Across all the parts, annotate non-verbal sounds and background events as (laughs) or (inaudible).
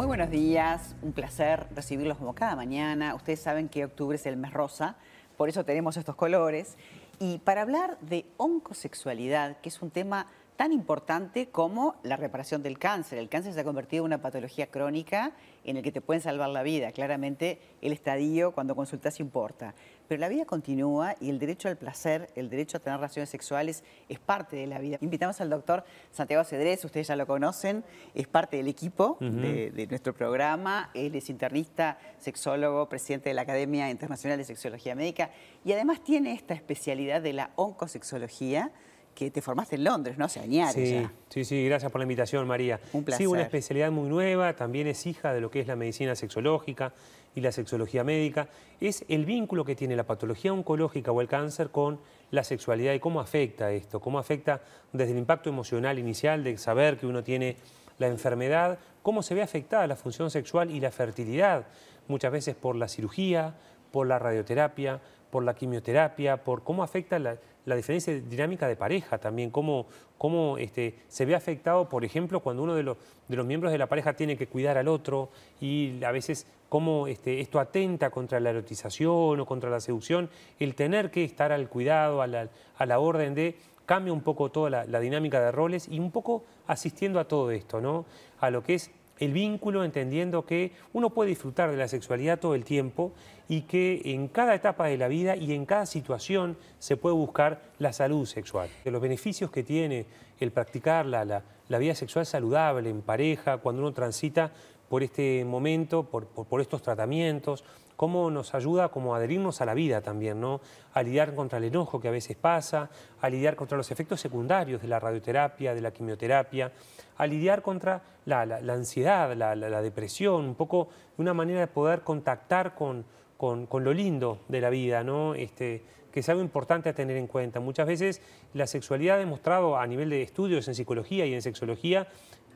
Muy buenos días, un placer recibirlos como cada mañana. Ustedes saben que octubre es el mes rosa, por eso tenemos estos colores. Y para hablar de oncosexualidad, que es un tema tan importante como la reparación del cáncer. El cáncer se ha convertido en una patología crónica en el que te pueden salvar la vida. Claramente el estadio cuando consultas importa. Pero la vida continúa y el derecho al placer, el derecho a tener relaciones sexuales es parte de la vida. Invitamos al doctor Santiago Cedrés, ustedes ya lo conocen, es parte del equipo de, de nuestro programa. Él es internista, sexólogo, presidente de la Academia Internacional de Sexología Médica y además tiene esta especialidad de la oncosexología que te formaste en Londres, ¿no? Hace años sí, Sí, sí, gracias por la invitación, María. Un placer. Sí, una especialidad muy nueva, también es hija de lo que es la medicina sexológica y la sexología médica. Es el vínculo que tiene la patología oncológica o el cáncer con la sexualidad y cómo afecta esto, cómo afecta desde el impacto emocional inicial de saber que uno tiene la enfermedad, cómo se ve afectada la función sexual y la fertilidad, muchas veces por la cirugía, por la radioterapia, por la quimioterapia, por cómo afecta la, diferencia dinámica de pareja también, cómo, cómo este, se ve afectado, por ejemplo, cuando uno de los, de los, miembros de la pareja tiene que cuidar al otro y a veces cómo este, esto atenta contra la erotización o contra la seducción, el tener que estar al cuidado, a la, a la orden de cambia un poco toda la, la, dinámica de roles y un poco asistiendo a todo esto, ¿no? A lo que es el vínculo, entendiendo que uno puede disfrutar de la sexualidad todo el tiempo y que en cada etapa de la vida y en cada situación se puede buscar la salud sexual. De los beneficios que tiene el practicar la, la, vida sexual saludable en pareja, cuando uno transita por este momento, por, por, estos tratamientos, cómo nos ayuda como a adherirnos a la vida también, ¿no? A lidiar contra el enojo que a veces pasa, a lidiar contra los efectos secundarios de la radioterapia, de la quimioterapia, a lidiar contra la, la ansiedad, la, depresión, un poco una manera de poder contactar con, con, con lo lindo de la vida, ¿no? Este, que es algo importante a tener en cuenta. Muchas veces la sexualidad ha demostrado a nivel de estudios en psicología y en sexología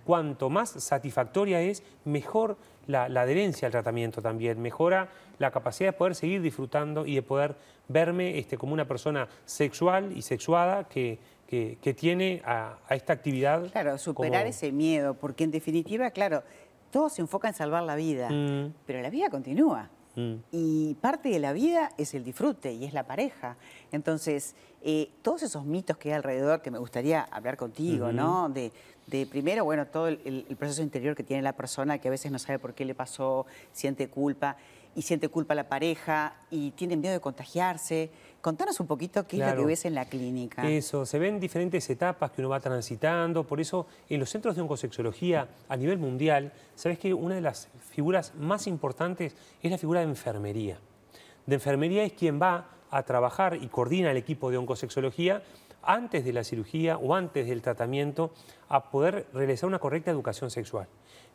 cuanto más satisfactoria es, mejor la, adherencia al tratamiento también, mejora la capacidad de poder seguir disfrutando y de poder verme este, como una persona sexual y sexuada que, que, tiene a, esta actividad. Claro, superar ese miedo, porque en definitiva, claro, todo se enfoca en salvar la vida, mm. pero la vida continúa. Mm. Y parte de la vida es el disfrute y es la pareja. Entonces, eh, todos esos mitos que hay alrededor, que me gustaría hablar contigo, ¿no? De, primero, bueno, todo el, proceso interior que tiene la persona, que a veces no sabe por qué le pasó, siente culpa, y siente culpa la pareja, y tiene miedo de contagiarse. Contanos un poquito qué es lo que ves en la clínica. Eso, se ven diferentes etapas que uno va transitando, por eso en los centros de oncosexología a nivel mundial, sabes que una de las figuras más importantes es la figura de enfermería. De enfermería es quien va a trabajar y coordina el equipo de oncosexología antes de la cirugía o antes del tratamiento a poder realizar una correcta educación sexual.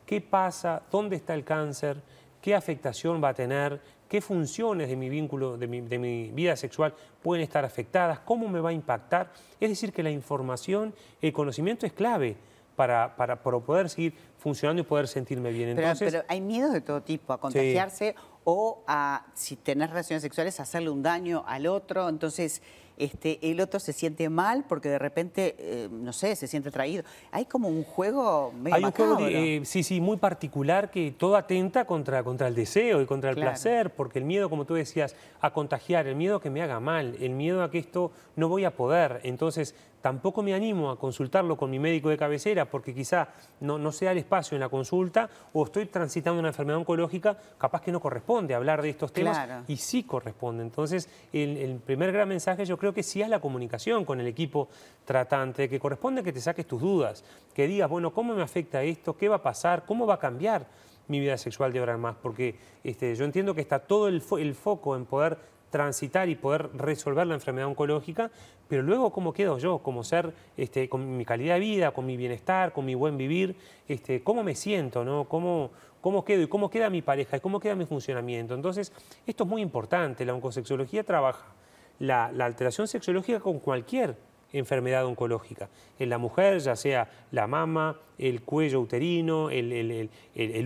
¿Qué pasa? ¿Dónde está el cáncer? ¿Qué afectación va a tener? qué funciones de mi vínculo, de mi, vida sexual pueden estar afectadas, cómo me va a impactar. Es decir, que la información, el conocimiento es clave para, para, poder seguir funcionando y poder sentirme bien. Entonces, pero, hay miedos de todo tipo, a contagiarse o a, si tenés relaciones sexuales, hacerle un daño al otro. Entonces, este, el otro se siente mal porque de repente, eh, no sé, se siente atraído. Hay como un juego medio Hay un juego, eh, sí, sí, muy particular que todo atenta contra, contra el deseo y contra el placer, porque el miedo, como tú decías, a contagiar, el miedo a que me haga mal, el miedo a que esto no voy a poder. Entonces, tampoco me animo a consultarlo con mi médico de cabecera porque quizá no, no sea el espacio en la consulta o estoy transitando una enfermedad oncológica, capaz que no corresponde hablar de estos temas y sí corresponde. Entonces, el, primer gran mensaje yo creo que sí es la comunicación con el equipo tratante, que corresponde que te saques tus dudas, que digas, bueno, ¿cómo me afecta esto? ¿Qué va a pasar? ¿Cómo va a cambiar mi vida sexual de ahora en más? Porque este, yo entiendo que está todo el, el foco en poder transitar y poder resolver la enfermedad oncológica, pero luego cómo quedo yo como ser, este, con mi calidad de vida, con mi bienestar, con mi buen vivir, este, cómo me siento, ¿no? ¿Cómo, cómo quedo y cómo queda mi pareja y cómo queda mi funcionamiento. Entonces, esto es muy importante, la oncosexología trabaja la, la alteración sexológica con cualquier enfermedad oncológica. En la mujer, ya sea la mama, el cuello uterino, el,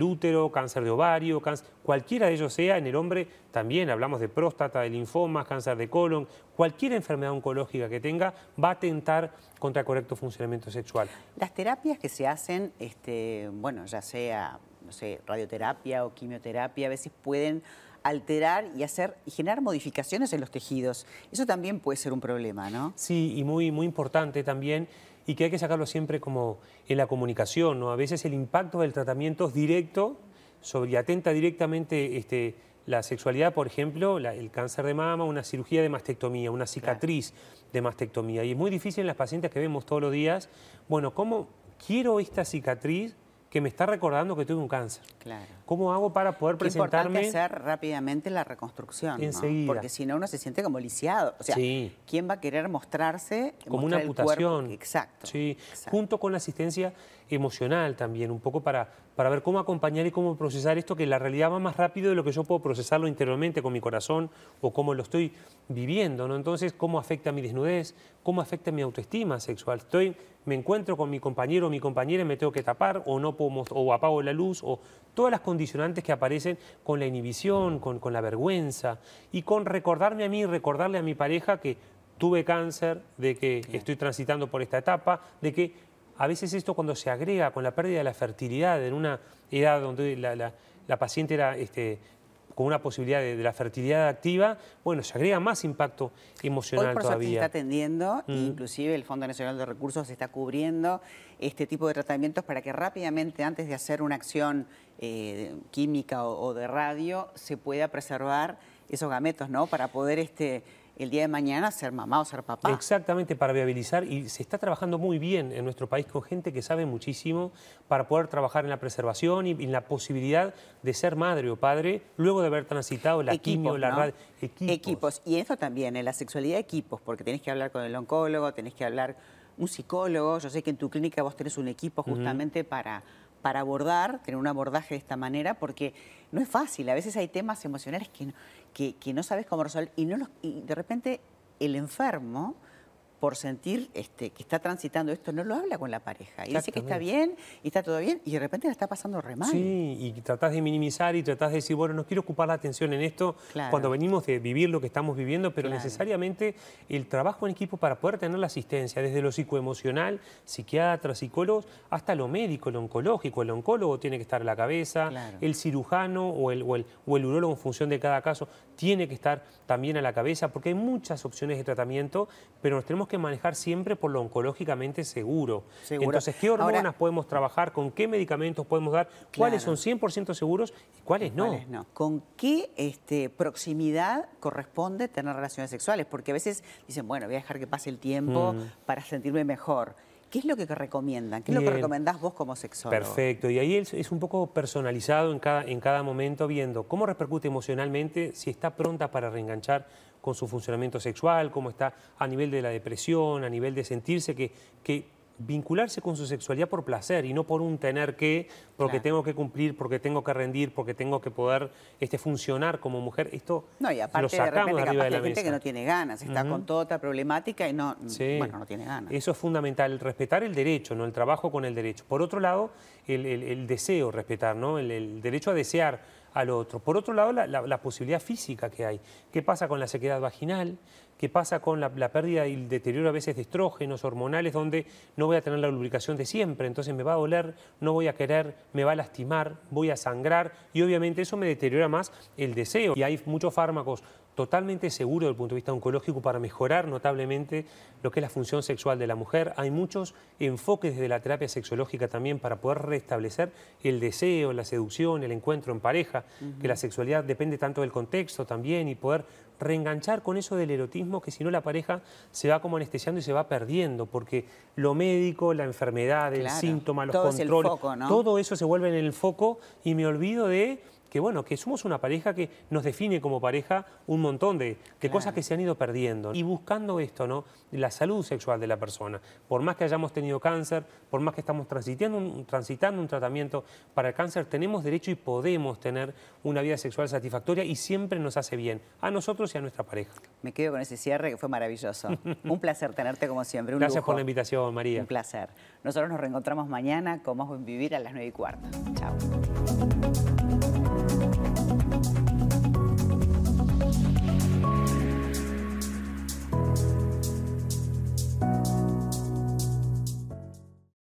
útero, cáncer de ovario, cualquiera de ellos sea, en el hombre también hablamos de próstata, de linfomas, cáncer de colon, cualquier enfermedad oncológica que tenga va a atentar contra el correcto funcionamiento sexual. Las terapias que se hacen, este, bueno, ya sea no sé, radioterapia o quimioterapia, a veces pueden alterar y hacer y generar modificaciones en los tejidos. Eso también puede ser un problema, ¿no? Sí, y muy, muy importante también y que hay que sacarlo siempre como en la comunicación, ¿no? A veces el impacto del tratamiento es directo sobre y atenta directamente este, la sexualidad, por ejemplo, el cáncer de mama, una cirugía de mastectomía, una cicatriz de mastectomía. Y es muy difícil en las pacientes que vemos todos los días, bueno, ¿cómo quiero esta cicatriz que me está recordando que tuve un cáncer. Claro. ¿Cómo hago para poder Qué presentarme? importante hacer rápidamente la reconstrucción, ¿no? Enseguida. porque si no uno se siente como lisiado. O sea, Sí. ¿quién va a querer mostrarse? como una mostrar cuerpo? amputación. Exacto. Sí, exacto. junto con la asistencia emocional también, un poco para, para ver cómo acompañar y cómo procesar esto, que la realidad va más rápido de lo que yo puedo procesarlo interiormente con mi corazón o cómo lo estoy viviendo, ¿no? Entonces, cómo afecta mi desnudez, cómo afecta mi autoestima sexual. Estoy, me encuentro con mi compañero o mi compañera y me tengo que tapar o no puedo o apago la luz o todas las condicionantes que aparecen con la inhibición, con, con la vergüenza y con recordarme a mí, recordarle a mi pareja que tuve cáncer, de que estoy transitando por esta etapa, de que a veces esto cuando se agrega con la pérdida de la fertilidad en una edad donde la, la- la paciente era este, con una posibilidad de, de la fertilidad activa, bueno, se agrega más impacto emocional Hoy por suerte se todavía. está atendiendo, Mm. inclusive el Fondo Nacional de Recursos está cubriendo este tipo de tratamientos para que rápidamente, antes de hacer una acción eh, química o, o de radio, se pueda preservar esos gametos, ¿no? Para poder este, el día de mañana ser mamá o ser papá. Exactamente, para viabilizar y se está trabajando muy bien en nuestro país con gente que sabe muchísimo para poder trabajar en la preservación y en la posibilidad de ser madre o padre luego de haber transitado la quimio, la ¿no? radio. Equipos. Y eso también, en la sexualidad, equipos, porque tenés que hablar con el oncólogo, tenés que hablar un psicólogo. Yo sé que en tu clínica vos tenés un equipo justamente para, para abordar, tener un abordaje de esta manera, porque no es fácil. A veces hay temas emocionales que no, que, que no sabes cómo resolver y, no los- y de repente el enfermo por sentir este, que está transitando esto, no lo habla con la pareja. Y dice que está bien y está todo bien y de repente la está pasando re mal. Sí, y tratás de minimizar y tratás de decir, bueno, no quiero ocupar la atención en esto Claro. cuando venimos de vivir lo que estamos viviendo, pero Claro. necesariamente el trabajo en equipo para poder tener la asistencia, desde lo psicoemocional, psiquiatras, psicólogos, hasta lo médico, lo oncológico. El oncólogo tiene que estar a la cabeza, Claro. el cirujano o el, o, el, o el urólogo en función de cada caso tiene que estar también a la cabeza, porque hay muchas opciones de tratamiento, pero nos tenemos que manejar siempre por lo oncológicamente seguro. Seguro. Entonces, ¿qué Ahora- hormonas podemos trabajar? ¿Con qué medicamentos podemos dar? ¿Cuáles son 100% seguros y cuáles no? ¿Cuáles no? ¿Con qué este, proximidad corresponde tener relaciones sexuales? Porque a veces dicen, bueno, voy a dejar que pase el tiempo Mm. para sentirme mejor. ¿Qué es lo que recomiendan? ¿Qué es lo que recomendás vos como sexólogo? Perfecto, y ahí es, es un poco personalizado en cada, en cada momento, viendo cómo repercute emocionalmente, si está pronta para reenganchar con su funcionamiento sexual, cómo está a nivel de la depresión, a nivel de sentirse que, que vincularse con su sexualidad por placer y no por un tener que, porque Claro. tengo que cumplir, porque tengo que rendir, porque tengo que poder este, funcionar como mujer. Esto No, y lo aparte de sacamos de arriba de la gente mesa. que no tiene ganas, está con toda otra problemática y no, Sí. bueno, no tiene ganas. Eso es fundamental, respetar el derecho, ¿no? el trabajo con el derecho. Por otro lado, el, el- el deseo, respetar, ¿no? el, el derecho a desear al otro. Por otro lado, la, la- la posibilidad física que hay. ¿Qué pasa con la sequedad vaginal? ¿Qué pasa con la, la pérdida y el deterioro a veces de estrógenos hormonales, donde no voy a tener la lubricación de siempre? Entonces me va a doler, no voy a querer, me va a lastimar, voy a sangrar y obviamente eso me deteriora más el deseo. Y hay muchos fármacos totalmente seguros desde el punto de vista oncológico para mejorar notablemente lo que es la función sexual de la mujer. Hay muchos enfoques desde la terapia sexológica también para poder restablecer el deseo, la seducción, el encuentro en pareja, que la sexualidad depende tanto del contexto también y poder reenganchar con eso del erotismo que si no la pareja se va como anestesiando y se va perdiendo porque lo médico, la enfermedad, el Claro, síntoma, los todo controles, foco, ¿no? todo eso se vuelve en el foco y me olvido de que bueno, que somos una pareja que nos define como pareja un montón de, de Claro. cosas que se han ido perdiendo. Y buscando esto, ¿no? La salud sexual de la persona. Por más que hayamos tenido cáncer, por más que estamos transitando un, transitando un tratamiento para el cáncer, tenemos derecho y podemos tener una vida sexual satisfactoria y siempre nos hace bien a nosotros y a nuestra pareja. Me quedo con ese cierre que fue maravilloso. (laughs) un placer tenerte como siempre. Un Gracias lujo. por la invitación, María. Un placer. Nosotros nos reencontramos mañana con Más Buen Vivir a las 9 y cuarto. Chao.